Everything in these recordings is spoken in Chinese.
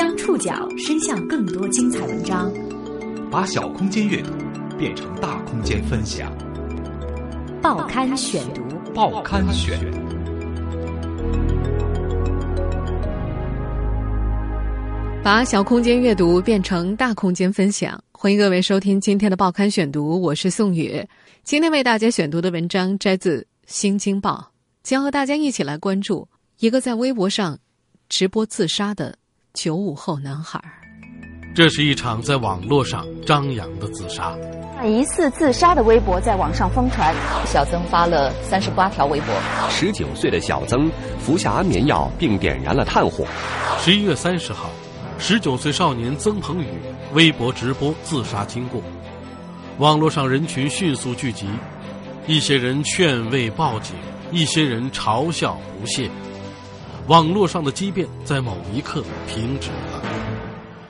将触角伸向更多精彩文章，把小空间阅读变成大空间分享。报刊选读，报刊选。把小空间阅读变成大空间分享，欢迎各位收听今天的报刊选读，我是宋宇。今天为大家选读的文章摘自《新京报》，将和大家一起来关注一个在微博上直播自杀的九五后男孩。这是一场在网络上张扬的自杀。疑似自杀的微博在网上疯传，小曾发了三十八条微博。十九岁的小曾服下安眠药并点燃了炭火。十一月三十号。十九岁少年曾鹏宇微博直播自杀经过，网络上人群迅速聚集，一些人劝慰报警，一些人嘲笑不屑，网络上的激辩在某一刻停止了。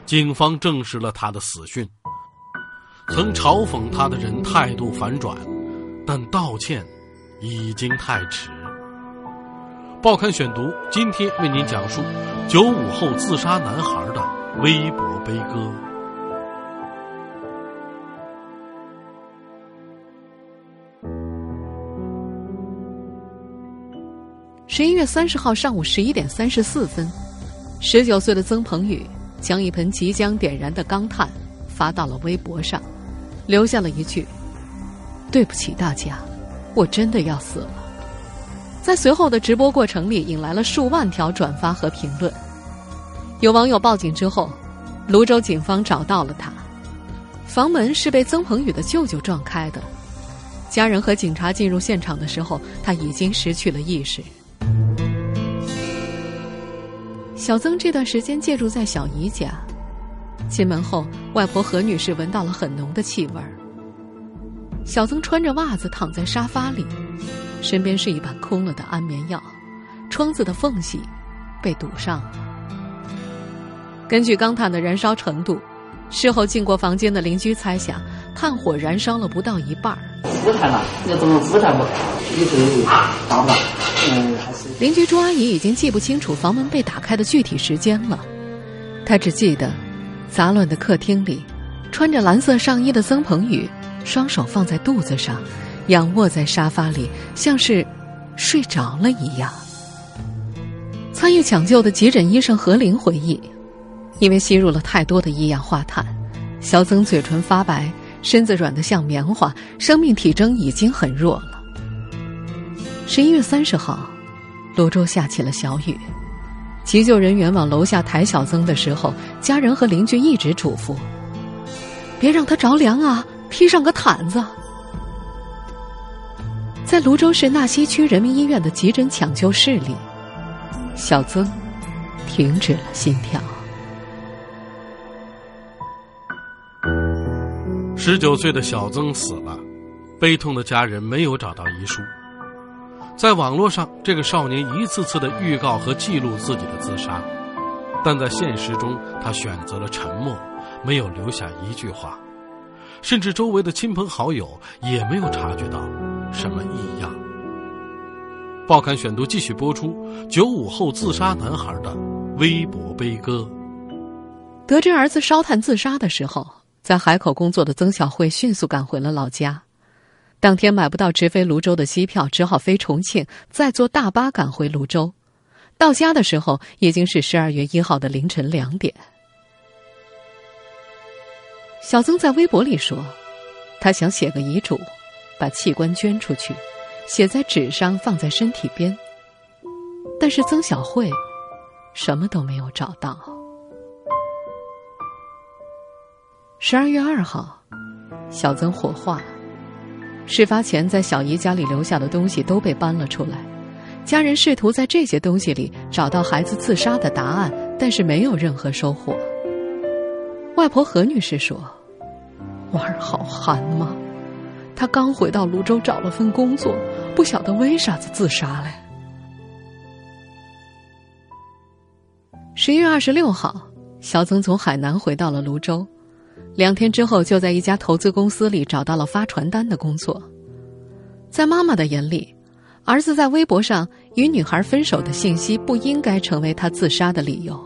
警方证实了他的死讯。曾嘲讽他的人态度反转，但道歉已经太迟。报刊选读今天为您讲述九五后自杀男孩的微博悲歌。十一月三十号上午十一点三十四分，十九岁的曾鹏宇将一盆即将点燃的钢炭发到了微博上，留下了一句：“对不起大家，我真的要死了。”在随后的直播过程里，引来了数万条转发和评论。有网友报警之后，泸州警方找到了他，房门是被曾鹏宇的舅舅撞开的。家人和警察进入现场的时候，他已经失去了意识。小曾这段时间借住在小姨家，进门后，外婆何女士闻到了很浓的气味儿。小曾穿着袜子躺在沙发里。身边是一把空了的安眠药，窗子的缝隙被堵上了。根据钢炭的燃烧程度，事后进过房间的邻居猜想，炭火燃烧了不到一半儿。自炭嘛，那怎么自炭不？你是大不大？邻居朱阿姨已经记不清楚房门被打开的具体时间了，她只记得，杂乱的客厅里，穿着蓝色上衣的曾鹏宇，双手放在肚子上。仰卧在沙发里，像是睡着了一样。参与抢救的急诊医生何林回忆，因为吸入了太多的一氧化碳，小曾嘴唇发白，身子软得像棉花，生命体征已经很弱。十一月三十号，泸州下起了小雨，急救人员往楼下抬小曾的时候，家人和邻居一直嘱咐：“别让他着凉啊，披上个毯子。”在泸州市纳溪区人民医院的急诊抢救室里，小曾停止了心跳。十九岁的小曾死了，悲痛的家人没有找到遗书。在网络上，这个少年一次次的预告和记录自己的自杀，但在现实中，他选择了沉默，没有留下一句话，甚至周围的亲朋好友也没有察觉到。什么异样？报刊选读继续播出九五后自杀男孩的微博悲歌。得知儿子烧炭自杀的时候，在海口工作的曾小慧迅速赶回了老家。当天买不到直飞泸州的机票，只好飞重庆，再坐大巴赶回泸州。到家的时候已经是十二月一号的凌晨两点。小曾在微博里说：“他想写个遗嘱。”把器官捐出去，写在纸上，放在身体边。但是曾小慧什么都没有找到。十二月二号，小曾火化。事发前在小姨家里留下的东西都被搬了出来，家人试图在这些东西里找到孩子自杀的答案，但是没有任何收获。外婆何女士说：“娃儿好寒嘛。”他刚回到泸州找了份工作，不晓得为啥子自杀嘞。十一月二十六号，小曾从海南回到了泸州，两天之后就在一家投资公司里找到了发传单的工作。在妈妈的眼里，儿子在微博上与女孩分手的信息不应该成为他自杀的理由。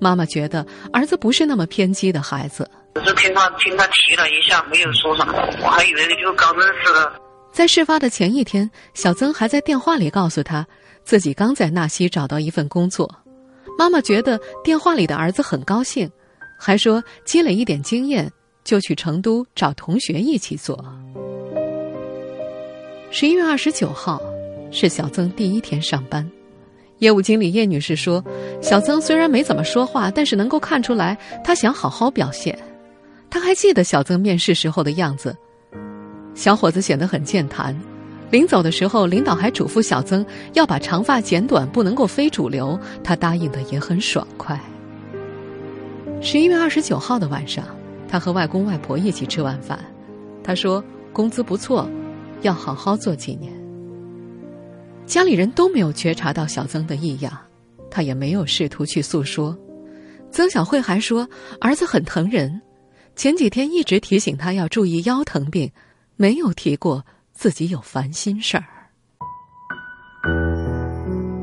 妈妈觉得儿子不是那么偏激的孩子。只是听他听他提了一下，没有说啥，我还以为就刚认识的。在事发的前一天，小曾还在电话里告诉他，自己刚在纳西找到一份工作。妈妈觉得电话里的儿子很高兴，还说积累一点经验就去成都找同学一起做。十一月二十九号，是小曾第一天上班。业务经理叶女士说：“小曾虽然没怎么说话，但是能够看出来他想好好表现。他还记得小曾面试时候的样子，小伙子显得很健谈。临走的时候，领导还嘱咐小曾要把长发剪短，不能够非主流。他答应的也很爽快。”十一月二十九号的晚上，他和外公外婆一起吃晚饭。他说：“工资不错，要好好做几年。”家里人都没有觉察到小曾的异样，他也没有试图去诉说。曾小慧还说儿子很疼人，前几天一直提醒他要注意腰疼病，没有提过自己有烦心事儿。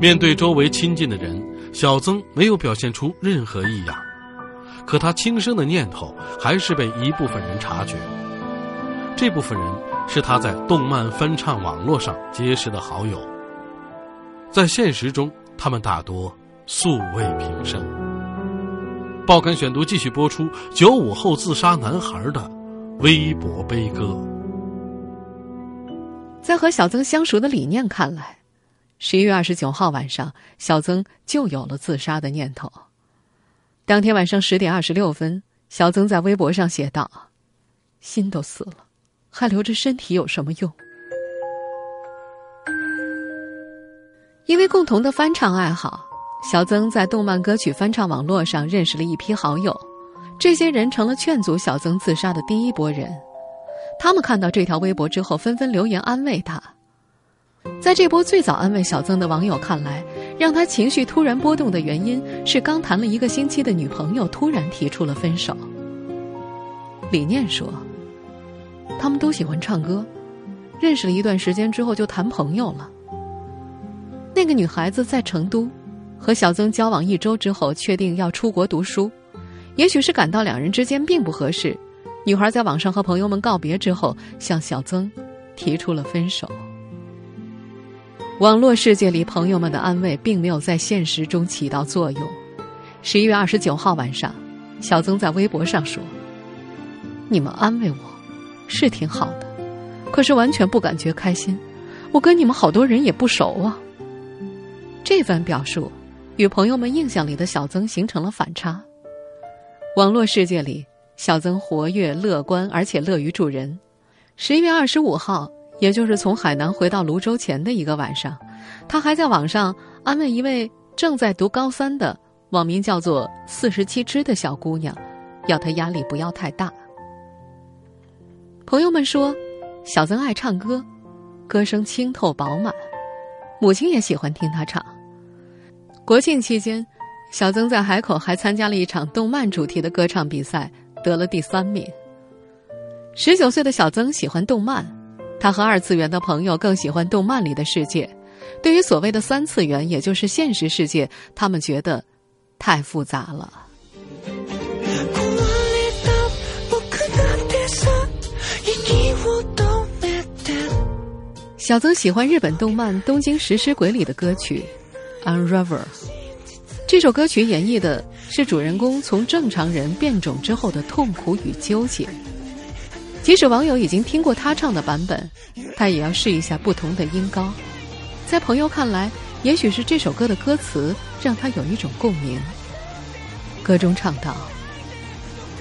面对周围亲近的人，小曾没有表现出任何异样，可他轻生的念头还是被一部分人察觉。这部分人是他在动漫翻唱网络上结识的好友。在现实中，他们大多素未平生。报刊选读继续播出：九五后自杀男孩的微博悲歌。在和小曾相熟的李念看来，十一月二十九号晚上，小曾就有了自杀的念头。当天晚上十点二十六分，小曾在微博上写道：“心都死了，还留着身体有什么用？”因为共同的翻唱爱好，小曾在动漫歌曲翻唱网络上认识了一批好友，这些人成了劝阻小曾自杀的第一波人。他们看到这条微博之后，纷纷留言安慰他。在这波最早安慰小曾的网友看来，让他情绪突然波动的原因是刚谈了一个星期的女朋友突然提出了分手。李念说：“他们都喜欢唱歌，认识了一段时间之后就谈朋友了。”那个女孩子在成都，和小曾交往一周之后，确定要出国读书。也许是感到两人之间并不合适，女孩在网上和朋友们告别之后，向小曾提出了分手。网络世界里朋友们的安慰，并没有在现实中起到作用。十一月二十九号晚上，小曾在微博上说：“你们安慰我，是挺好的，可是完全不感觉开心。我跟你们好多人也不熟啊。”这番表述，与朋友们印象里的小曾形成了反差。网络世界里，小曾活跃、乐观，而且乐于助人。十一月二十五号，也就是从海南回到泸州前的一个晚上，他还在网上安慰一位正在读高三的网名叫做“四十七只”的小姑娘，要她压力不要太大。朋友们说，小曾爱唱歌，歌声清透饱满。母亲也喜欢听他唱。国庆期间，小曾在海口还参加了一场动漫主题的歌唱比赛，得了第三名。十九岁的小曾喜欢动漫，他和二次元的朋友更喜欢动漫里的世界。对于所谓的三次元，也就是现实世界，他们觉得太复杂了。小曾喜欢日本动漫《东京食尸鬼》里的歌曲《Unravel》。这首歌曲演绎的是主人公从正常人变种之后的痛苦与纠结。即使网友已经听过他唱的版本，他也要试一下不同的音高。在朋友看来，也许是这首歌的歌词让他有一种共鸣。歌中唱道：“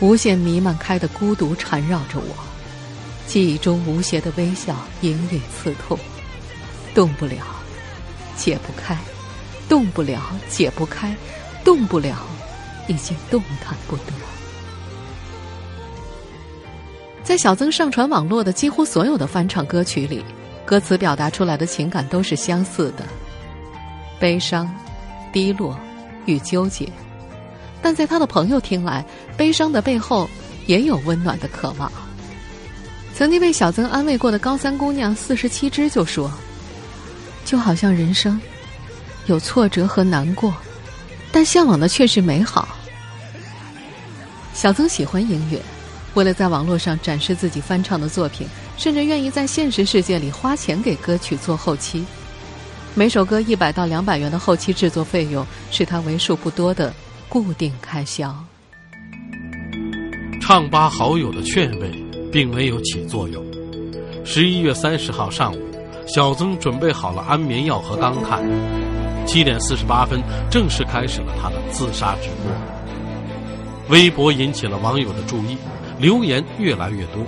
无限弥漫开的孤独缠绕着我。”记忆中无邪的微笑隐隐刺痛，动不了，解不开，动不了，解不开，动不了，已经动弹不得。在小曾上传网络的几乎所有的翻唱歌曲里，歌词表达出来的情感都是相似的：悲伤、低落与纠结。但在他的朋友听来，悲伤的背后也有温暖的渴望。曾经被小曾安慰过的高三姑娘四十七只就说：“就好像人生有挫折和难过，但向往的却是美好。小曾喜欢音乐，为了在网络上展示自己翻唱的作品，甚至愿意在现实世界里花钱给歌曲做后期。每首歌一百到两百元的后期制作费用，是他为数不多的固定开销。唱吧好友的劝慰并没有起作用。十一月三十号上午，小曾准备好了安眠药和钢炭，七点四十八分正式开始了他的自杀直播。微博引起了网友的注意，留言越来越多。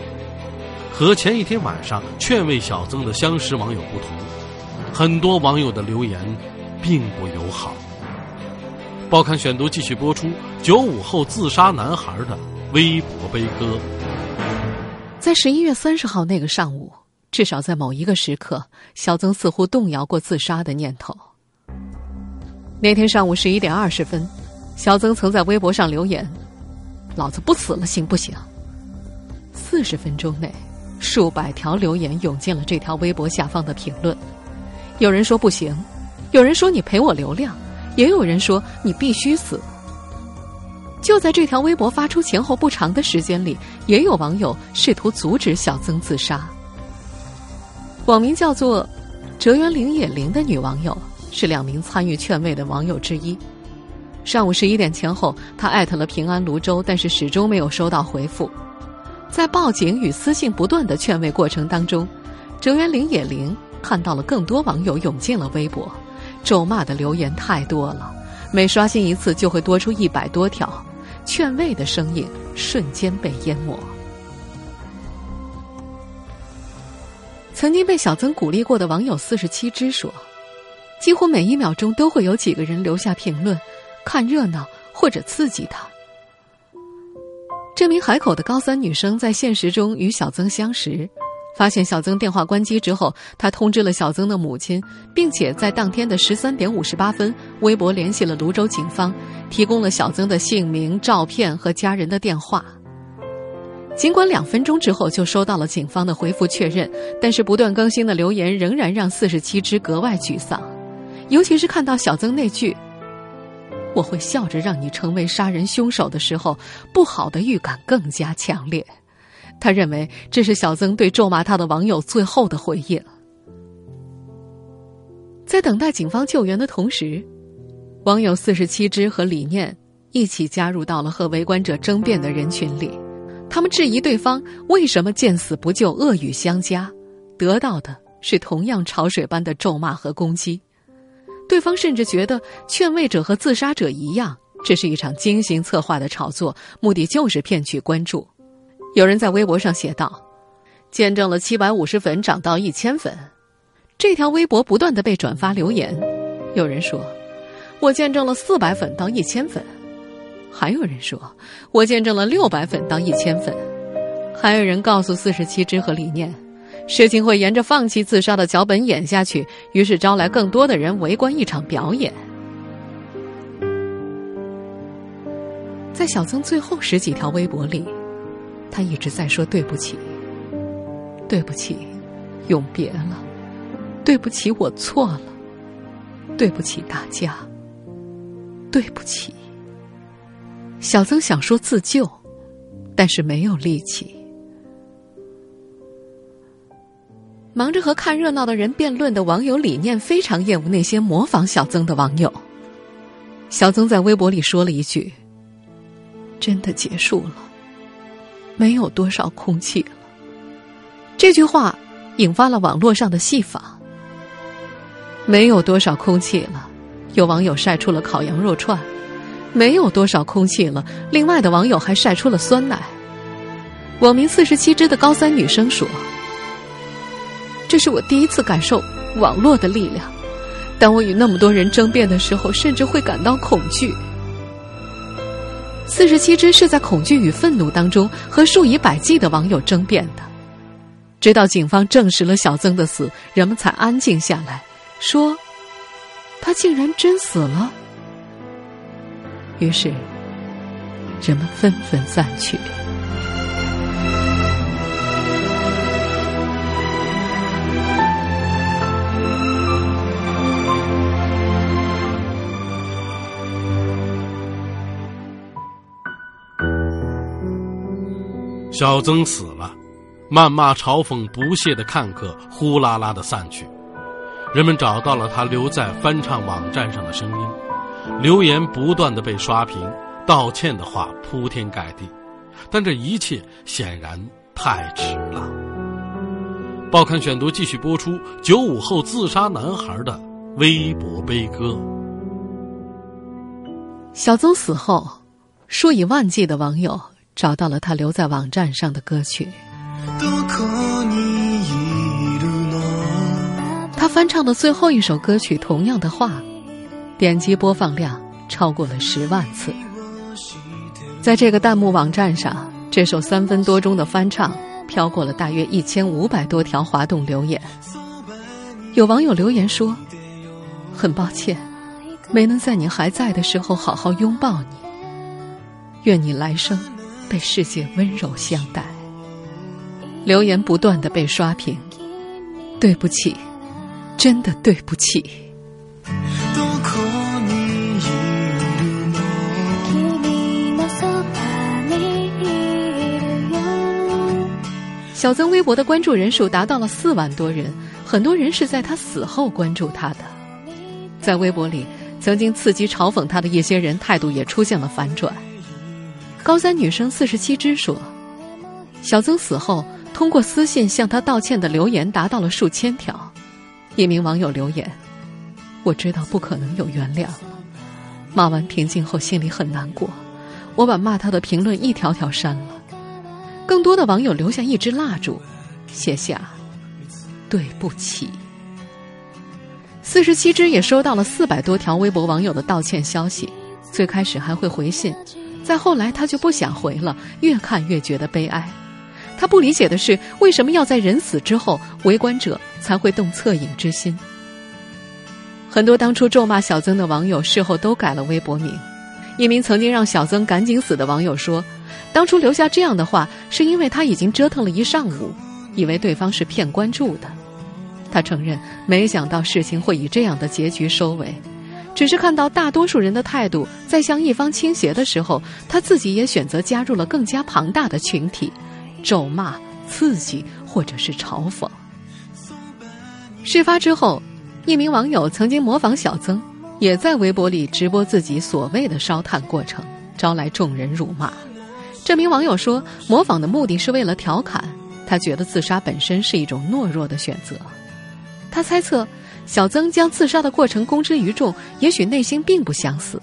和前一天晚上劝慰小曾的相识网友不同。很多网友的留言并不友好。报刊选读继续播出九五后自杀男孩的微博悲歌。在十一月三十号那个上午，至少在某一个时刻，小曾似乎动摇过自杀的念头。那天上午十一点二十分，小曾曾在微博上留言：“老子不死了，行不行？”四十分钟内，数百条留言涌进了这条微博下方的评论。有人说不行，有人说你赔我流量，也有人说你必须死。就在这条微博发出前后不长的时间里，也有网友试图阻止小曾自杀。网名叫做“哲园林野林”的女网友是两名参与劝慰的网友之一。上午十一点前后，她艾特了平安泸州，但是始终没有收到回复。在报警与私信不断的劝慰过程当中，哲元林野林。看到了更多网友涌进了微博，咒骂的留言太多了，每刷新一次就会多出一百多条，劝慰的声音瞬间被淹没。曾经被小曾鼓励过的网友四十七只说，几乎每一秒钟都会有几个人留下评论，看热闹或者刺激他。这名海口的高三女生在现实中与小曾相识。发现小曾电话关机之后，她通知了小曾的母亲，并且在当天的十三点五十八分，微博联系了泸州警方，提供了小曾的姓名、照片和家人的电话。尽管两分钟之后就收到了警方的回复确认，但是不断更新的留言仍然让四十七只格外沮丧，尤其是看到小曾那句“我会笑着让你成为杀人凶手”的时候，不好的预感更加强烈。他认为这是小曾对咒骂他的网友最后的回应。在等待警方救援的同时，网友四十七只和李念一起加入到了和围观者争辩的人群里。他们质疑对方为什么见死不救，恶语相加，得到的是同样潮水般的咒骂和攻击。对方甚至觉得劝慰者和自杀者一样，这是一场精心策划的炒作，目的就是骗取关注。有人在微博上写道：“见证了七百五十粉涨到一千粉。”这条微博不断的被转发留言。有人说：“我见证了四百粉到一千粉。”还有人说：“我见证了六百粉到一千粉。”还有人告诉四十七只和理念，事情会沿着放弃自杀的脚本演下去，于是招来更多的人围观一场表演。在小曾最后十几条微博里。他一直在说对不起，对不起，永别了，对不起，我错了，对不起大家，对不起。小曾想说自救，但是没有力气。忙着和看热闹的人辩论的网友理念非常厌恶那些模仿小曾的网友。小曾在微博里说了一句：“真的结束了。”没有多少空气了。这句话引发了网络上的戏法。没有多少空气了，有网友晒出了烤羊肉串；没有多少空气了，另外的网友还晒出了酸奶。网名四十七只的高三女生说：“这是我第一次感受网络的力量。当我与那么多人争辩的时候，甚至会感到恐惧。”四十七只是在恐惧与愤怒当中和数以百计的网友争辩的，直到警方证实了小曾的死，人们才安静下来，说他竟然真死了。于是，人们纷纷散去。小曾死了，谩骂、嘲讽、不屑的看客呼啦啦的散去，人们找到了他留在翻唱网站上的声音，留言不断的被刷屏，道歉的话铺天盖地，但这一切显然太迟了。报刊选读继续播出九五后自杀男孩的微博悲歌。小曾死后，数以万计的网友找到了他留在网站上的歌曲。他翻唱的最后一首歌曲《同样的话》，点击播放量超过了十万次。在这个弹幕网站上，这首三分多钟的翻唱。飘过了大约一千五百多条滑动留言，有网友留言说：“很抱歉，没能在你还在的时候好好拥抱你。愿你来生被世界温柔相待。”留言不断的被刷屏，对不起，真的对不起。小曾微博的关注人数达到了四万多人，很多人是在他死后关注他的。在微博里，曾经刺激嘲讽他的一些人态度也出现了反转。高三女生四十七之说，小曾死后，通过私信向他道歉的留言达到了数千条。一名网友留言：“我知道不可能有原谅，骂完平静后心里很难过，我把骂他的评论一条条删了。”更多的网友留下一支蜡烛，写下“对不起”。四十七只也收到了四百多条微博网友的道歉消息，最开始还会回信，再后来他就不想回了，越看越觉得悲哀。他不理解的是，为什么要在人死之后，围观者才会动恻隐之心？很多当初咒骂小曾的网友，事后都改了微博名。一名曾经让小曾赶紧死的网友说。当初留下这样的话，是因为他已经折腾了一上午，以为对方是骗关注的。他承认没想到事情会以这样的结局收尾，只是看到大多数人的态度在向一方倾斜的时候，他自己也选择加入了更加庞大的群体，咒骂、刺激或者是嘲讽。事发之后，一名网友曾经模仿小曾，也在微博里直播自己所谓的烧炭过程，招来众人辱骂。这名网友说：“模仿的目的是为了调侃，他觉得自杀本身是一种懦弱的选择。他猜测，小曾将自杀的过程公之于众，也许内心并不想死，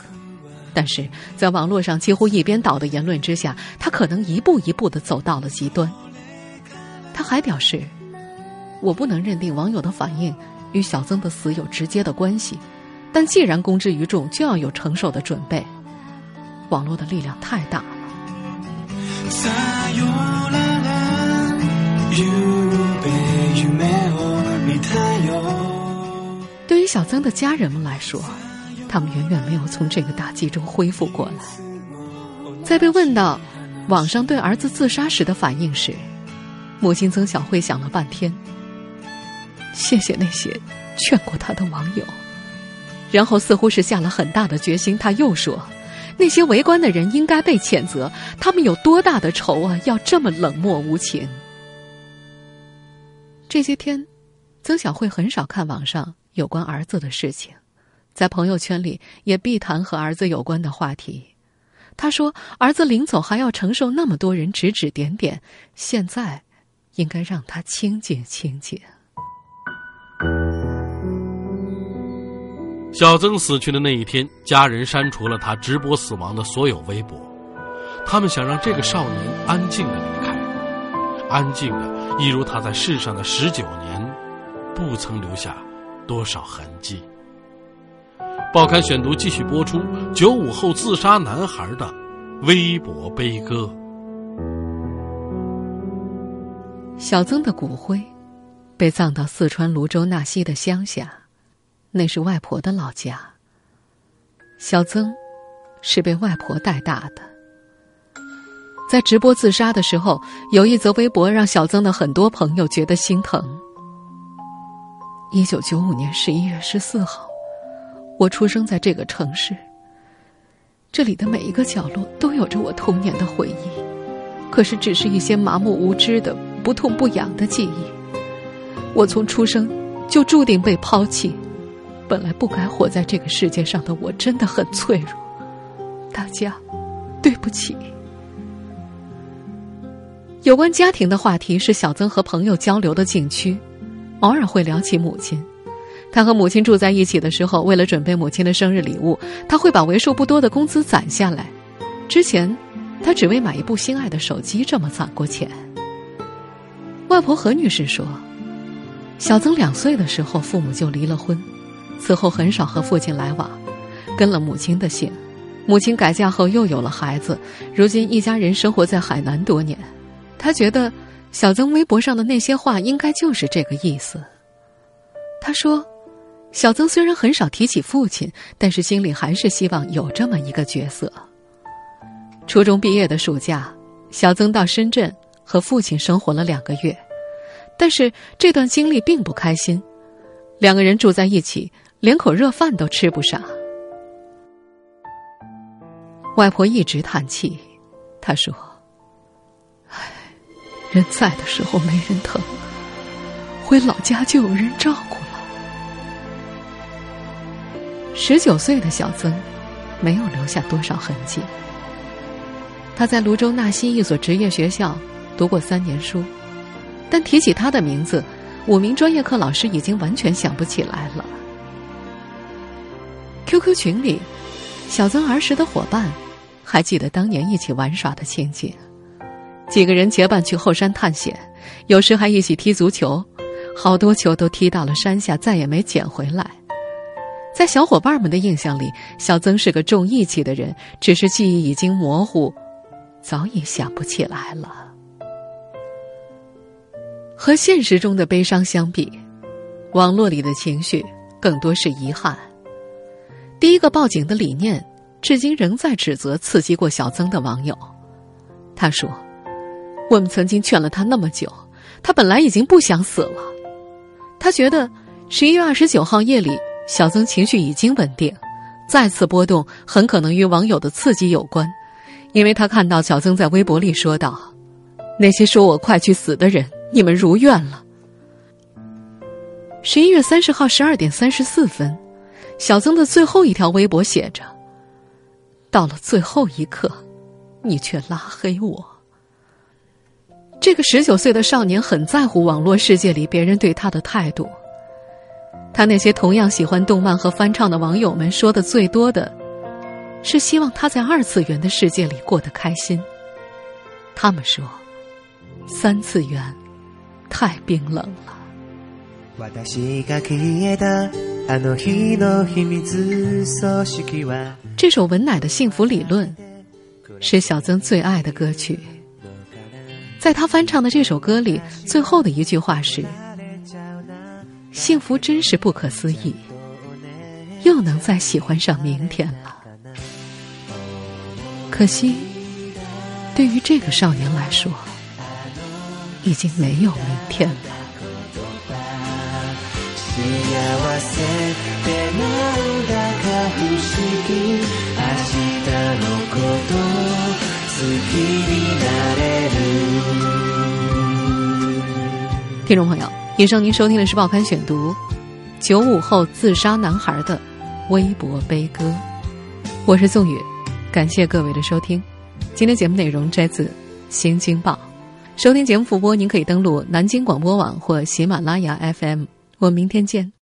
但是在网络上几乎一边倒的言论之下，他可能一步一步的走到了极端。”他还表示：“我不能认定网友的反应与小曾的死有直接的关系，但既然公之于众，就要有承受的准备。网络的力量太大了。”小曾的家人们来说，他们远远没有从这个打击中恢复过来。在被问到网上对儿子自杀时的反应时，母亲曾小慧想了半天，谢谢那些劝过他的网友，然后似乎是下了很大的决心，他又说。那些围观的人应该被谴责，他们有多大的仇啊？要这么冷漠无情。这些天，曾小慧很少看网上有关儿子的事情，在朋友圈里也避谈和儿子有关的话题。他说：“儿子临走还要承受那么多人指指点点，现在应该让他清静清静。”小曾死去的那一天，家人删除了他直播死亡的所有微博。他们想让这个少年安静的离开，安静的，一如他在世上的十九年，不曾留下多少痕迹。报刊选读继续播出九五后自杀男孩的微博悲歌。小曾的骨灰被葬到四川泸州纳溪的乡下。那是外婆的老家。小曾是被外婆带大的。在直播自杀的时候，有一则微博让小曾的很多朋友觉得心疼。一九九五年十一月十四号，我出生在这个城市。这里的每一个角落都有着我童年的回忆。可是只是一些麻木无知的、不痛不痒的记忆。我从出生就注定被抛弃，本来不该活在这个世界上的我真的很脆弱。大家，对不起。有关家庭的话题是小曾和朋友交流的禁区，偶尔会聊起母亲。他和母亲住在一起的时候，为了准备母亲的生日礼物，他会把为数不多的工资攒下来。之前，他只为买一部心爱的手机这么攒过钱。外婆何女士说，小曾两岁的时候，父母就离了婚，此后很少和父亲来往，跟了母亲的姓。母亲改嫁后又有了孩子，如今一家人生活在海南多年。他觉得小曾微博上的那些话应该就是这个意思。他说，小曾虽然很少提起父亲，但是心里还是希望有这么一个角色。初中毕业的暑假，小曾到深圳和父亲生活了两个月，但是这段经历并不开心。两个人住在一起，连口热饭都吃不上。外婆一直叹气，她说：“。”人在的时候没人疼，回老家就有人照顾了。十九岁的小曾，没有留下多少痕迹。他在泸州纳西一所职业学校读过三年书，但提起他的名字，五名专业课老师已经完全想不起来了。QQ 群里，小曾儿时的伙伴，还记得当年一起玩耍的情景。几个人结伴去后山探险，有时还一起踢足球，好多球都踢到了山下，再也没捡回来。在小伙伴们的印象里，小曾是个重义气的人，只是记忆已经模糊，早已想不起来了。和现实中的悲伤相比，网络里的情绪更多是遗憾。第一个报警的理念，至今仍在指责刺激过小曾的网友。他说。我们曾经劝了他那么久，他本来已经不想死了。他觉得十一月二十九号夜里，小曾情绪已经稳定，再次波动很可能与网友的刺激有关，因为他看到小曾在微博里说道：“那些说我快去死的人，你们如愿了。”十一月三十号十二点三十四分，小曾的最后一条微博写着：“到了最后一刻，你却拉黑我。”这个十九岁的少年很在乎网络世界里别人对他的态度。他那些同样喜欢动漫和翻唱的网友们说的最多的，是希望他在二次元的世界里过得开心。他们说，三次元太冰冷了。这首文乃的幸福理论，是小曾最爱的歌曲。在他翻唱的这首歌里，最后的一句话是：“幸福真是不可思议，又能再喜欢上明天了。可惜，对于这个少年来说，已经没有明天了。”听众朋友，以上您收听的是《报刊选读》，九五后自杀男孩的微博悲歌。我是宋宇，感谢各位的收听。今天节目内容摘自《新京报》，收听节目复播，您可以登录南京广播网或喜马拉雅 FM。我们明天见。